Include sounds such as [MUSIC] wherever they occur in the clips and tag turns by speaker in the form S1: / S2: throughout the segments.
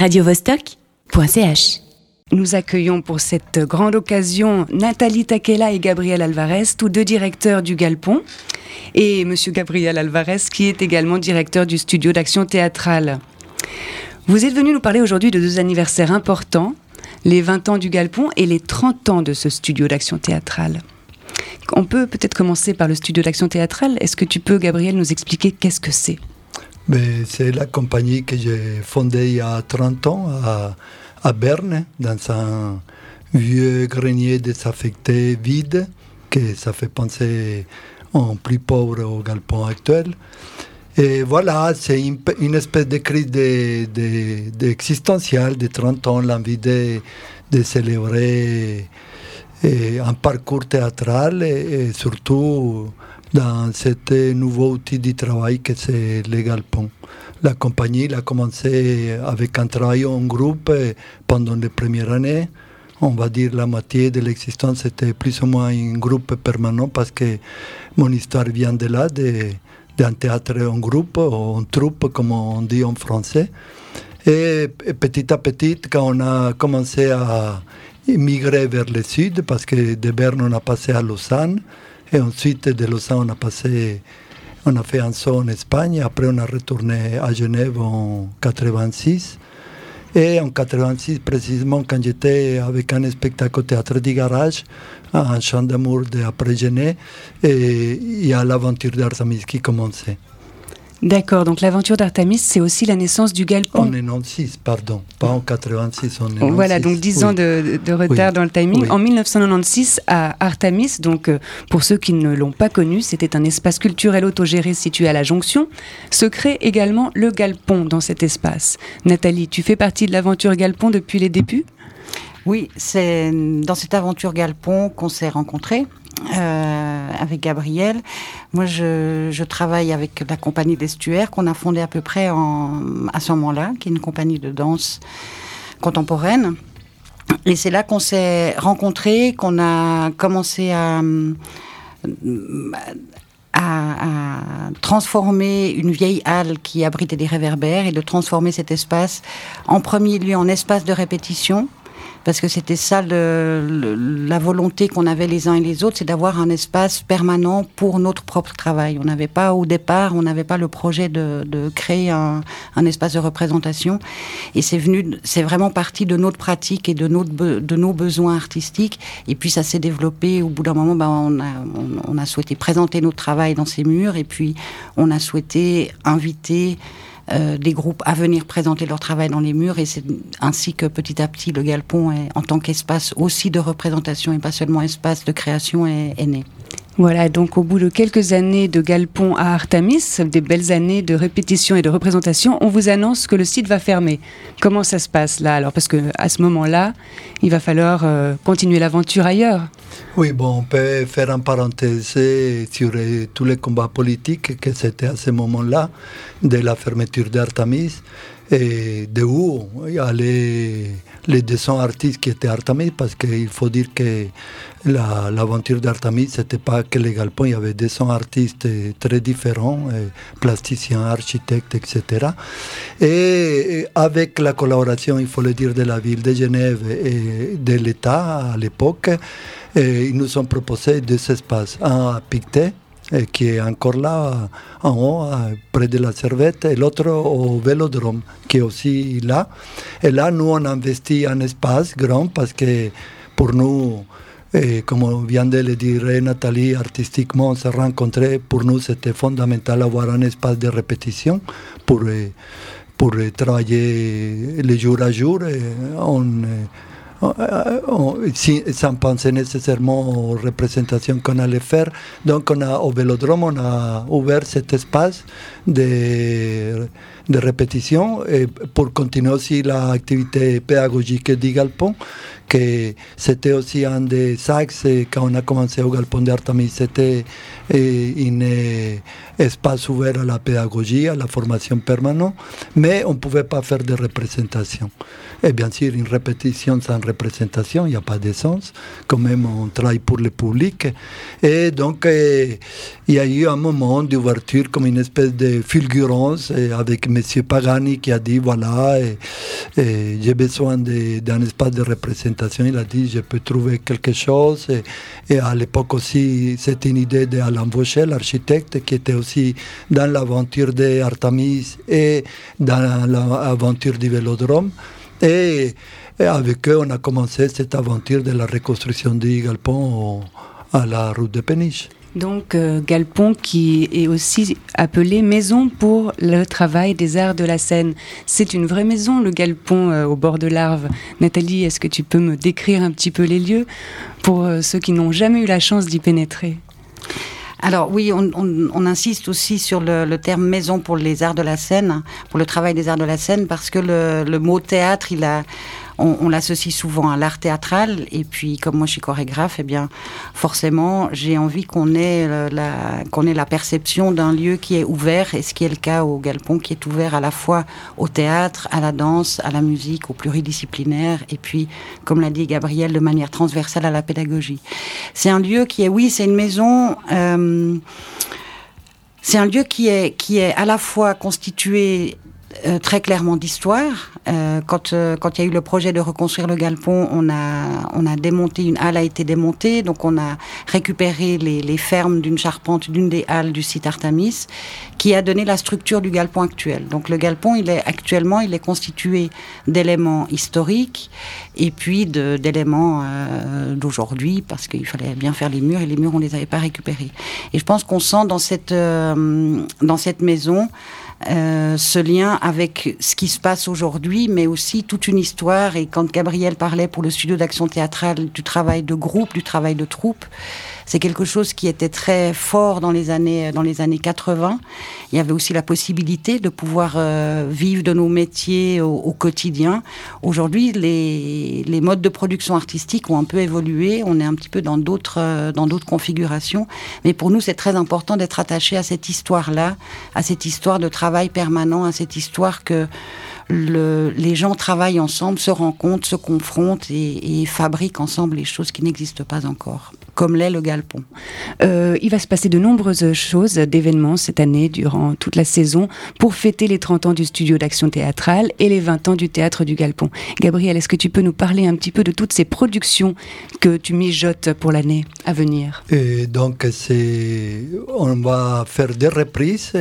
S1: radiovostok.ch.
S2: Nous accueillons pour cette grande occasion Nathalie Takela et Gabriel Alvarez, tous deux directeurs du Galpon, et Monsieur Gabriel Alvarez, qui est également directeur du studio d'action théâtrale. Vous êtes venu nous parler aujourd'hui de deux anniversaires importants, les 20 ans du Galpon et les 30 ans de ce studio d'action théâtrale. On peut peut-être commencer par le studio d'action théâtrale. Est-ce que tu peux, Gabriel, nous expliquer qu'est-ce que c'est?
S3: C'est la compagnie que j'ai fondée il y a 30 ans à, à Berne, dans un vieux grenier désaffecté vide, que ça fait penser en plus pauvre au galpon actuel. Et voilà, c'est une, espèce de crise d'existentielle de, de, 30 ans, l'envie de, de, célébrer un parcours théâtral et, surtout dans ce nouveau outil de travail que c'est le galpon. La compagnie a commencé avec un travail en groupe pendant les premières années. On va dire la moitié de l'existence était plus ou moins un groupe permanent parce que mon histoire vient de là, d'un théâtre en groupe, ou en troupe, comme on dit en français. Et, petit à petit, quand on a commencé à migrer vers le sud, parce que de Berne on a passé à Lausanne, et ensuite de Lausanne on a passé on a fait un saut en Espagne, après on a retourné à Genève en 86. Et en 86, précisément, quand j'étais avec un spectacle au théâtre du garage, un chant d'amour d'après Genève, et il y a l'aventure d'Arsamis qui commençait.
S2: D'accord, donc l'aventure d'Artemis, c'est aussi la naissance du galpon.
S3: En 96, pardon, pas en 86, en 96.
S2: Voilà, donc 10 ans de, retard dans le timing. En 1996, à Artemis, donc euh, pour ceux qui ne l'ont pas connu, c'était un espace culturel autogéré situé à la Jonction, se crée également le galpon dans cet espace. Nathalie, tu fais partie de l'aventure galpon depuis les débuts?
S4: Oui, c'est dans cette aventure Galpon qu'on s'est rencontrés. Euh, avec Gabriel. Moi, je, travaille avec la compagnie d'Estuaire qu'on a fondée à peu près à ce moment-là, qui est une compagnie de danse contemporaine. Et c'est là qu'on s'est rencontrés, qu'on a commencé à, à, transformer une vieille halle qui abritait des réverbères et de transformer cet espace en premier lieu en espace de répétition parce que c'était ça la volonté qu'on avait les uns et les autres, c'est d'avoir un espace permanent pour notre propre travail. On n'avait pas au départ, on n'avait pas le projet de, créer un, espace de représentation, et c'est venu, c'est vraiment parti de notre pratique et de, notre, de nos besoins artistiques, et puis ça s'est développé. Au bout d'un moment, ben, on, a, on a souhaité présenter notre travail dans ces murs, et puis on a souhaité inviter euh, des groupes à venir présenter leur travail dans les murs et c'est ainsi que petit à petit le Galpon est, en tant qu'espace aussi de représentation et pas seulement espace de création est, est né.
S2: Voilà, donc au bout de quelques années de Galpon à Artemis, des belles années de répétition et de représentation, on vous annonce que le site va fermer. Comment ça se passe là alors? Parce que à ce moment-là, il va falloir euh, continuer l'aventure ailleurs.
S3: Oui, bon, on peut faire un parenthèse sur euh, tous les combats politiques que c'était à ce moment-là, de la fermeture d'Artemis, et de où il y les, les 200 artistes qui étaient Artemis, parce qu'il faut dire que l'aventure d'Artemis, ce n'était pas que les galpons, il y avait 200 artistes très différents, plasticiens, architectes, etc. Et avec la collaboration, il faut le dire, de la ville de Genève et de l'État à l'époque, ils nous ont proposé deux espaces, un à Pictet, qui est encore là en haut, près de la Servette, et l'autre au Vélodrome, qui est aussi là. Et là, nous, on a investi un espace grand parce que pour nous, et comme vient de le dire Nathalie, artistiquement, on s'est rencontrés. Pour nous, c'était fondamental d'avoir un espace de répétition pour, pour travailler le jour à jour. Sans penser nécessairement aux représentations qu'on allait faire. Donc on a, au Vélodrome, on a ouvert cet espace de, de répétition et pour continuer aussi l'activité pédagogique du Galpon, que c'était aussi un des axes quand on a commencé au Galpon d'Artemis, c'était un espace ouvert à la pédagogie, à la formation permanente, mais on ne pouvait pas faire de représentation. Et bien sûr, une répétition sans représentation, il n'y a pas de sens. Quand même, on travaille pour le public. Et donc, il y a eu un moment d'ouverture comme une espèce de fulgurance avec M. M. Pagani qui a dit voilà, j'ai besoin d'un espace de représentation. Il a dit je peux trouver quelque chose. Et, à l'époque aussi, c'était une idée d'Alain Vaucher, l'architecte, qui était aussi dans l'aventure d'Artemis et dans l'aventure du vélodrome. Et, avec eux, on a commencé cette aventure de la reconstruction du galpon à la route de Péniche.
S2: Donc euh, Galpon qui est aussi appelé Maison pour le travail des arts de la Seine. C'est une vraie maison, le Galpon euh, au bord de l'Arve. Nathalie, est-ce que tu peux me décrire un petit peu les lieux pour euh, ceux qui n'ont jamais eu la chance d'y pénétrer?
S4: Alors oui, on, insiste aussi sur le, terme maison pour les arts de la scène, pour le travail des arts de la scène, parce que le mot théâtre, il a on, l'associe souvent à l'art théâtral. Et puis, comme moi je suis chorégraphe, eh bien, forcément, j'ai envie qu'on ait, la, ait la perception d'un lieu qui est ouvert, et ce qui est le cas au Galpon, qui est ouvert à la fois au théâtre, à la danse, à la musique, au pluridisciplinaire, et puis, comme l'a dit Gabriel, de manière transversale à la pédagogie. C'est un lieu qui est, oui, c'est une maison. Euh, c'est un lieu qui est, qui est à la fois constitué euh, très clairement d'histoire. Euh, quand euh, quand il y a eu le projet de reconstruire le galpon, on a on a démonté une halle a été démontée, donc on a récupéré les, fermes d'une charpente d'une des halles du site Artemis, qui a donné la structure du galpon actuel. Donc le galpon, il est actuellement il est constitué d'éléments historiques et puis d'éléments d'aujourd'hui parce qu'il fallait bien faire les murs et les murs on les avait pas récupérés. Et je pense qu'on sent dans cette maison ce lien avec ce qui se passe aujourd'hui, mais aussi toute une histoire. Et quand Gabriel parlait pour le studio d'action théâtrale du travail de groupe, du travail de troupe, c'est quelque chose qui était très fort dans les années dans les années 80. Il y avait aussi la possibilité de pouvoir euh, vivre de nos métiers au, quotidien. Aujourd'hui, les, les modes de production artistique ont un peu évolué. On est un petit peu dans d'autres euh, dans d'autres configurations. Mais pour nous, c'est très important d'être attaché à cette histoire-là, à cette histoire de travail permanent, à cette histoire que le, les gens travaillent ensemble, se rencontrent, se confrontent et, fabriquent ensemble les choses qui n'existent pas encore, comme l'est le galpon.
S2: Euh, il va se passer de nombreuses choses, d'événements cette année, durant toute la saison, pour fêter les 30 ans du studio d'action théâtrale et les 20 ans du théâtre du galpon. Gabriel, est-ce que tu peux nous parler un petit peu de toutes ces productions que tu mijotes pour l'année à venir?
S3: Et Donc, on va faire des reprises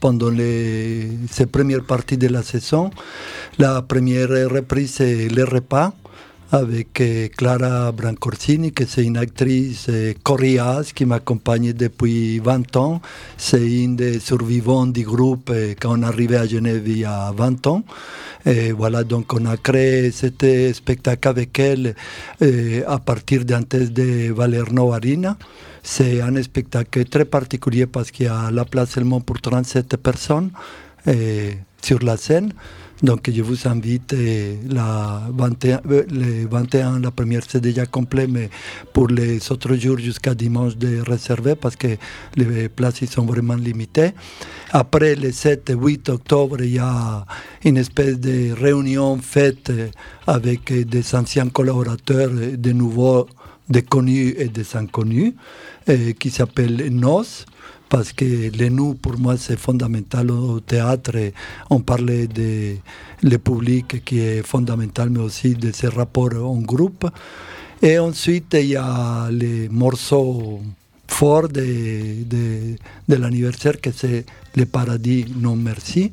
S3: pendant les, ces premières parties de la saison. La première reprise, c'est Le repas avec eh, Clara Brancorsini, qui est une actrice eh, coriace qui m'accompagne depuis 20 ans. C'est une des survivants du groupe eh, quand on arrivé à Genève il y a 20 ans. Et voilà, donc on a créé ce spectacle avec elle à partir d'un test de Valerno Arina. C'est un spectacle très particulier parce qu'il y a la place seulement pour 37 personnes sur la scène. Donc je vous invite, la 21, euh, les 21, la première c'est déjà complet, mais pour les autres jours jusqu'à dimanche de réserver parce que les places sont vraiment limitées. Après le 7 et 8 octobre, il y a une espèce de réunion faite avec des anciens collaborateurs, de nouveaux, des connus et des inconnus, qui s'appelle NOS parce que les nous, pour moi, c'est fondamental au théâtre. On parlait de le public qui est fondamental, mais aussi de ces rapports en groupe. Et ensuite, il y a les morceaux forts de, de, l'anniversaire, que c'est le paradis non merci,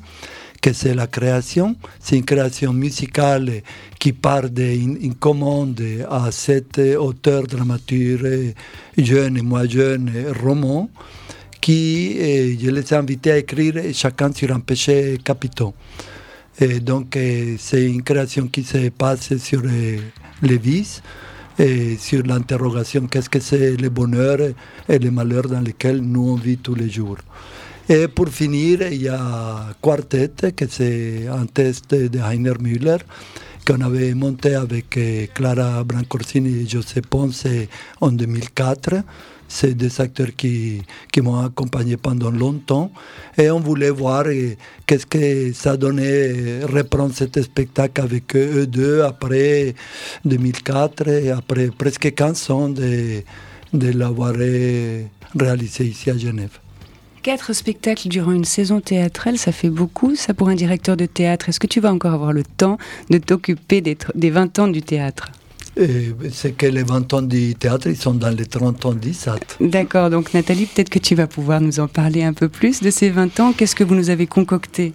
S3: que c'est la création. C'est une création musicale qui part d'une commande à sept auteurs, dramaturges, jeunes et moins jeunes, romans qui eh, je les ai invités à écrire chacun sur un péché capitaux. Et donc, eh, c'est une création qui se passe sur eh, les vices et sur l'interrogation qu'est-ce que c'est le bonheur et le malheur dans lesquels nous on vit tous les jours. Et pour finir, il y a Quartet, que c'est un test de Heiner Müller, qu'on avait monté avec Clara Brancorsini et José Ponce en 2004 c'est des acteurs qui, qui m'ont accompagné pendant longtemps et on voulait voir qu'est-ce que ça donnait reprendre cet spectacle avec eux deux après 2004 et après presque 15 ans de, de l'avoir réalisé ici à Genève.
S2: Quatre spectacles durant une saison théâtrale, ça fait beaucoup, ça pour un directeur de théâtre. Est-ce que tu vas encore avoir le temps de t'occuper des, des 20 ans du théâtre?
S3: C'est que les 20 ans du théâtre, ils sont dans les 30 ans du SAT.
S2: D'accord, donc Nathalie, peut-être que tu vas pouvoir nous en parler un peu plus de ces 20 ans. Qu'est-ce que vous nous avez concocté?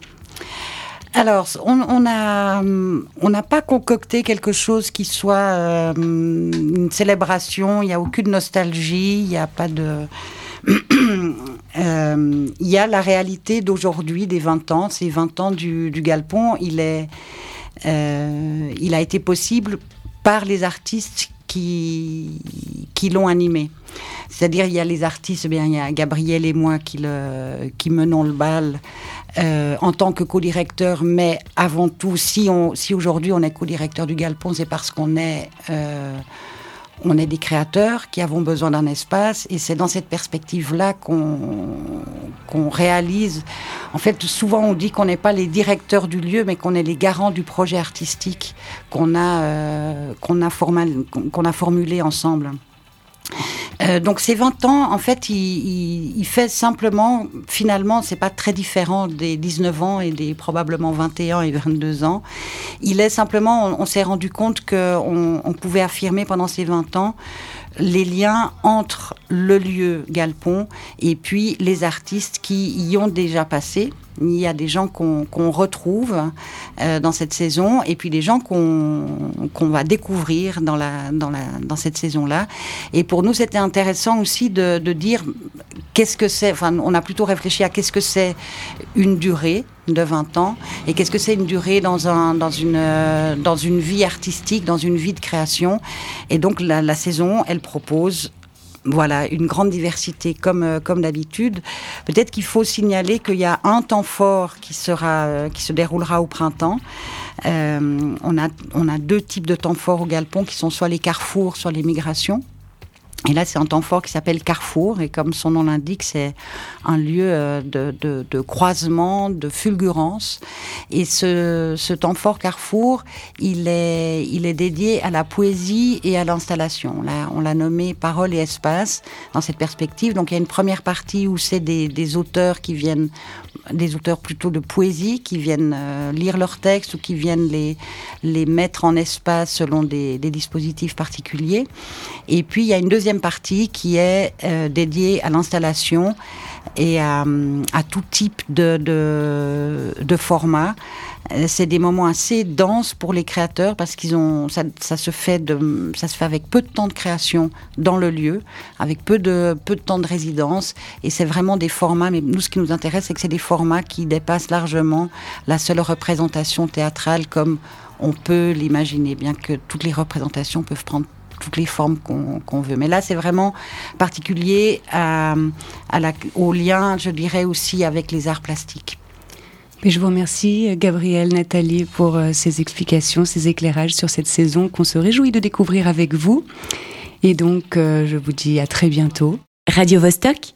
S4: Alors, on a, on n'a pas concocté quelque chose qui soit euh, une célébration. Il n'y a aucune nostalgie. Il n'y a pas de. [CLEARS THROAT] Euh, il y a la réalité d'aujourd'hui, des 20 ans. Ces 20 ans du, du Galpon, il est, euh, il a été possible par les artistes qui, qui l'ont animé. C'est-à-dire, il y a les artistes, eh bien, il y a Gabriel et moi qui, le, qui menons le bal euh, en tant que co-directeur, mais avant tout, si, on, si aujourd'hui on est co-directeur du Galpon, c'est parce qu'on est euh, on est des créateurs qui avons besoin d'un espace et c'est dans cette perspective-là qu'on réalise. En fait, souvent on dit qu'on n'est pas les directeurs du lieu, mais qu'on est les garants du projet artistique qu'on a, euh, qu'on a, qu'on a formulé ensemble. Euh, donc ces 20 ans, en fait, il, fait simplement, finalement, c'est pas très différent des 19 ans et des probablement 21 et 22 ans. Il est simplement, on, s'est rendu compte qu'on on pouvait affirmer pendant ces 20 ans les liens entre le lieu Galpon et puis les artistes qui y ont déjà passé. Il y a des gens qu'on retrouve euh, dans cette saison et puis des gens qu'on va découvrir dans, cette saison-là. Et pour nous, c'était intéressant aussi de, de dire qu'est-ce que c'est, enfin, on a plutôt réfléchi à qu'est-ce que c'est une durée de 20 ans et qu'est-ce que c'est une durée dans, un, dans, une, euh, dans une vie artistique, dans une vie de création? Et donc la, saison, elle propose voilà, une grande diversité comme, euh, comme d'habitude. Peut-être qu'il faut signaler qu'il y a un temps fort qui, sera, euh, qui se déroulera au printemps. On, a, on a deux types de temps forts au Galpon qui sont soit les carrefours, soit les migrations. Et là, c'est un temps fort qui s'appelle Carrefour, et comme son nom l'indique, c'est un lieu euh, de, croisement, de fulgurance. Et ce, temps fort Carrefour, il est, dédié à la poésie et à l'installation. On l'a nommé Parole et Espace dans cette perspective. Donc, il y a une première partie où c'est des, auteurs qui viennent des auteurs plutôt de poésie qui viennent euh, lire leurs textes ou qui viennent les, les mettre en espace selon des, des, dispositifs particuliers. Et puis il y a une deuxième partie qui est euh, dédiée à l'installation et à, à, tout type de, de, de format. Euh, c'est des moments assez denses pour les créateurs parce qu'ils ont ça, ça, se fait de ça se fait avec peu de temps de création dans le lieu, avec peu de peu de temps de résidence et c'est vraiment des formats. Mais nous, ce qui nous intéresse, c'est que c'est des formats qui dépassent largement la seule représentation théâtrale comme on peut l'imaginer, bien que toutes les représentations peuvent prendre toutes les formes qu'on veut. Mais là, c'est vraiment particulier à, à la, au lien, je dirais aussi, avec les arts plastiques
S2: je vous remercie, Gabriel, Nathalie, pour euh, ces explications, ces éclairages sur cette saison qu'on se réjouit de découvrir avec vous. Et donc, euh, je vous dis à très bientôt.
S1: Radio -Vostok